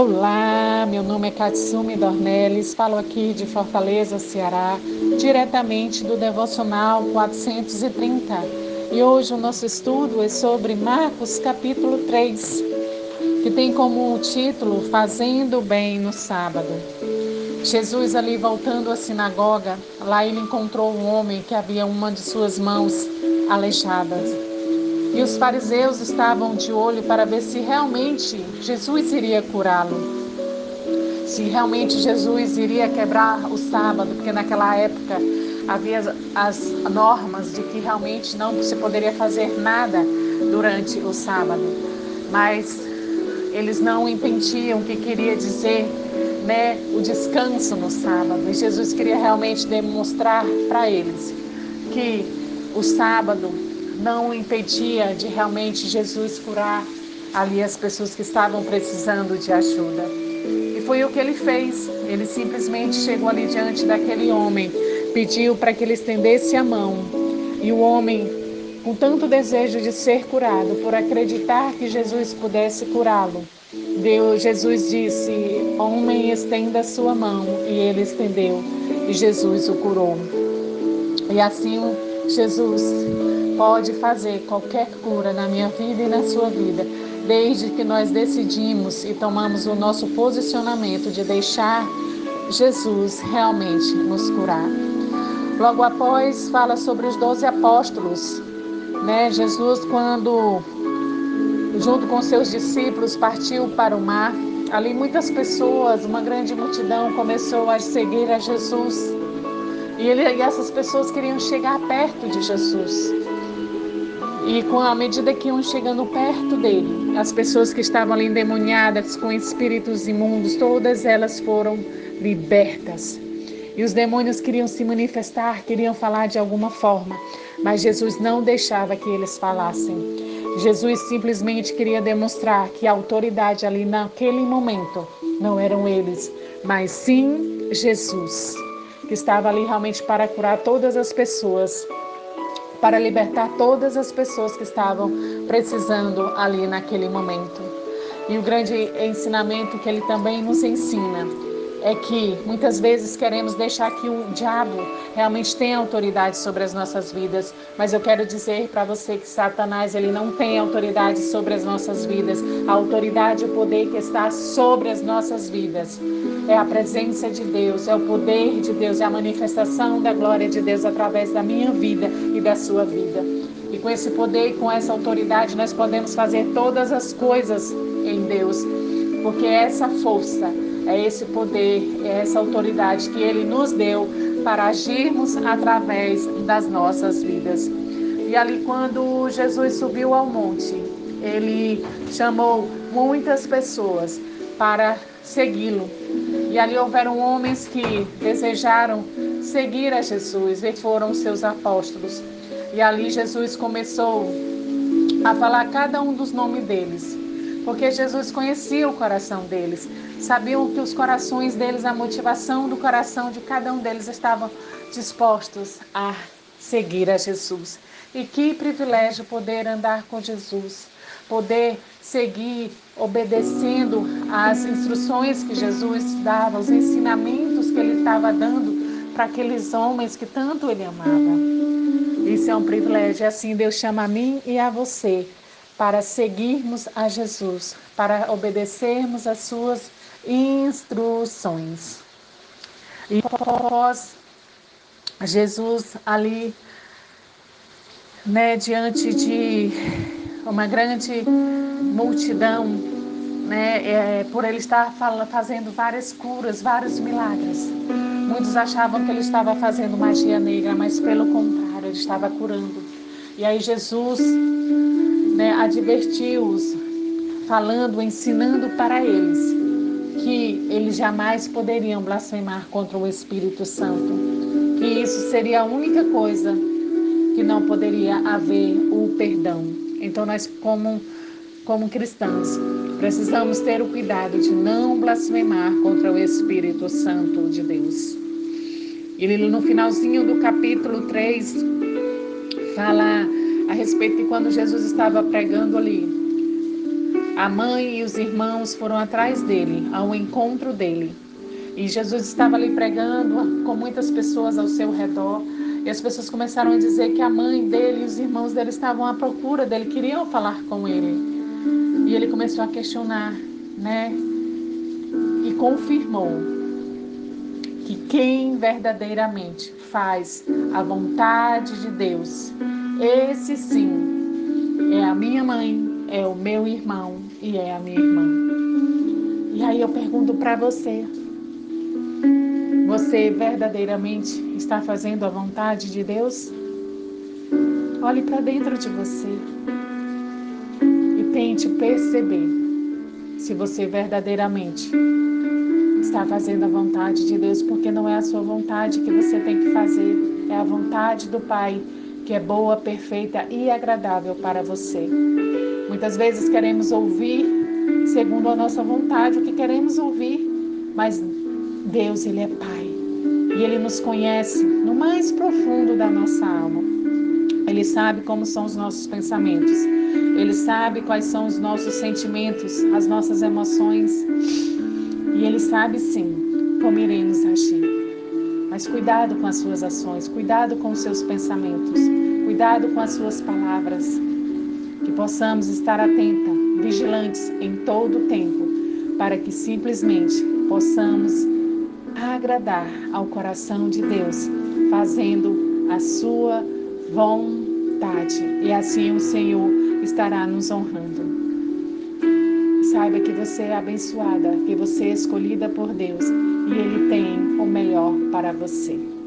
Olá, meu nome é Katsumi Dornelles, falo aqui de Fortaleza, Ceará, diretamente do Devocional 430. E hoje o nosso estudo é sobre Marcos capítulo 3, que tem como título Fazendo Bem no Sábado. Jesus ali voltando à sinagoga, lá ele encontrou um homem que havia uma de suas mãos aleijada. E os fariseus estavam de olho para ver se realmente Jesus iria curá-lo. Se realmente Jesus iria quebrar o sábado, porque naquela época havia as normas de que realmente não se poderia fazer nada durante o sábado. Mas eles não entendiam o que queria dizer né, o descanso no sábado. E Jesus queria realmente demonstrar para eles que o sábado não impedia de realmente Jesus curar ali as pessoas que estavam precisando de ajuda. E foi o que ele fez. Ele simplesmente chegou ali diante daquele homem, pediu para que ele estendesse a mão. E o homem, com tanto desejo de ser curado, por acreditar que Jesus pudesse curá-lo, Deus, Jesus disse: Homem, estenda a sua mão. E ele estendeu, e Jesus o curou. E assim, Jesus pode fazer qualquer cura na minha vida e na sua vida, desde que nós decidimos e tomamos o nosso posicionamento de deixar Jesus realmente nos curar. Logo após, fala sobre os doze apóstolos. Né? Jesus, quando, junto com seus discípulos, partiu para o mar, ali muitas pessoas, uma grande multidão, começou a seguir a Jesus. E, ele, e essas pessoas queriam chegar perto de Jesus. E com a medida que iam chegando perto dele, as pessoas que estavam ali endemoniadas com espíritos imundos, todas elas foram libertas. E os demônios queriam se manifestar, queriam falar de alguma forma, mas Jesus não deixava que eles falassem. Jesus simplesmente queria demonstrar que a autoridade ali naquele momento não eram eles, mas sim Jesus, que estava ali realmente para curar todas as pessoas para libertar todas as pessoas que estavam precisando ali naquele momento. E o grande ensinamento que ele também nos ensina é que muitas vezes queremos deixar que o diabo realmente tenha autoridade sobre as nossas vidas, mas eu quero dizer para você que Satanás ele não tem autoridade sobre as nossas vidas. A autoridade e o poder que está sobre as nossas vidas é a presença de Deus, é o poder de Deus, é a manifestação da glória de Deus através da minha vida e da sua vida. E com esse poder e com essa autoridade nós podemos fazer todas as coisas em Deus, porque essa força é esse poder, é essa autoridade que Ele nos deu para agirmos através das nossas vidas. E ali, quando Jesus subiu ao monte, Ele chamou muitas pessoas para segui-lo. E ali houveram homens que desejaram seguir a Jesus e foram seus apóstolos. E ali Jesus começou a falar cada um dos nomes deles porque Jesus conhecia o coração deles, sabia que os corações deles, a motivação do coração de cada um deles estavam dispostos a seguir a Jesus. E que privilégio poder andar com Jesus, poder seguir obedecendo às instruções que Jesus dava, os ensinamentos que ele estava dando para aqueles homens que tanto ele amava. Isso é um privilégio. Assim Deus chama a mim e a você para seguirmos a Jesus, para obedecermos as suas instruções. E após Jesus ali, né, diante de uma grande multidão, né, é, por ele estar fazendo várias curas, vários milagres. Muitos achavam que ele estava fazendo magia negra, mas pelo contrário, ele estava curando. E aí Jesus né, advertiu-os, falando, ensinando para eles eles jamais poderiam blasfemar contra o Espírito Santo, que isso seria a única coisa que não poderia haver o perdão. Então nós como como cristãos precisamos ter o cuidado de não blasfemar contra o Espírito Santo de Deus. Ele no finalzinho do capítulo 3 fala a respeito de quando Jesus estava pregando ali. A mãe e os irmãos foram atrás dele, ao encontro dele. E Jesus estava ali pregando com muitas pessoas ao seu redor. E as pessoas começaram a dizer que a mãe dele e os irmãos dele estavam à procura dele, queriam falar com ele. E ele começou a questionar, né? E confirmou que quem verdadeiramente faz a vontade de Deus, esse sim é a minha mãe, é o meu irmão e é a minha irmã. E aí eu pergunto para você: você verdadeiramente está fazendo a vontade de Deus? Olhe para dentro de você e tente perceber se você verdadeiramente está fazendo a vontade de Deus, porque não é a sua vontade que você tem que fazer, é a vontade do Pai, que é boa, perfeita e agradável para você. Muitas vezes queremos ouvir segundo a nossa vontade o que queremos ouvir, mas Deus, Ele é Pai e Ele nos conhece no mais profundo da nossa alma. Ele sabe como são os nossos pensamentos, Ele sabe quais são os nossos sentimentos, as nossas emoções e Ele sabe sim como iremos agir. Mas cuidado com as suas ações, cuidado com os seus pensamentos, cuidado com as suas palavras, que possamos estar atentos, vigilantes em todo o tempo, para que simplesmente possamos agradar ao coração de Deus, fazendo a sua vontade. E assim o Senhor estará nos honrando. Saiba que você é abençoada, que você é escolhida por Deus e Ele tem o melhor para você.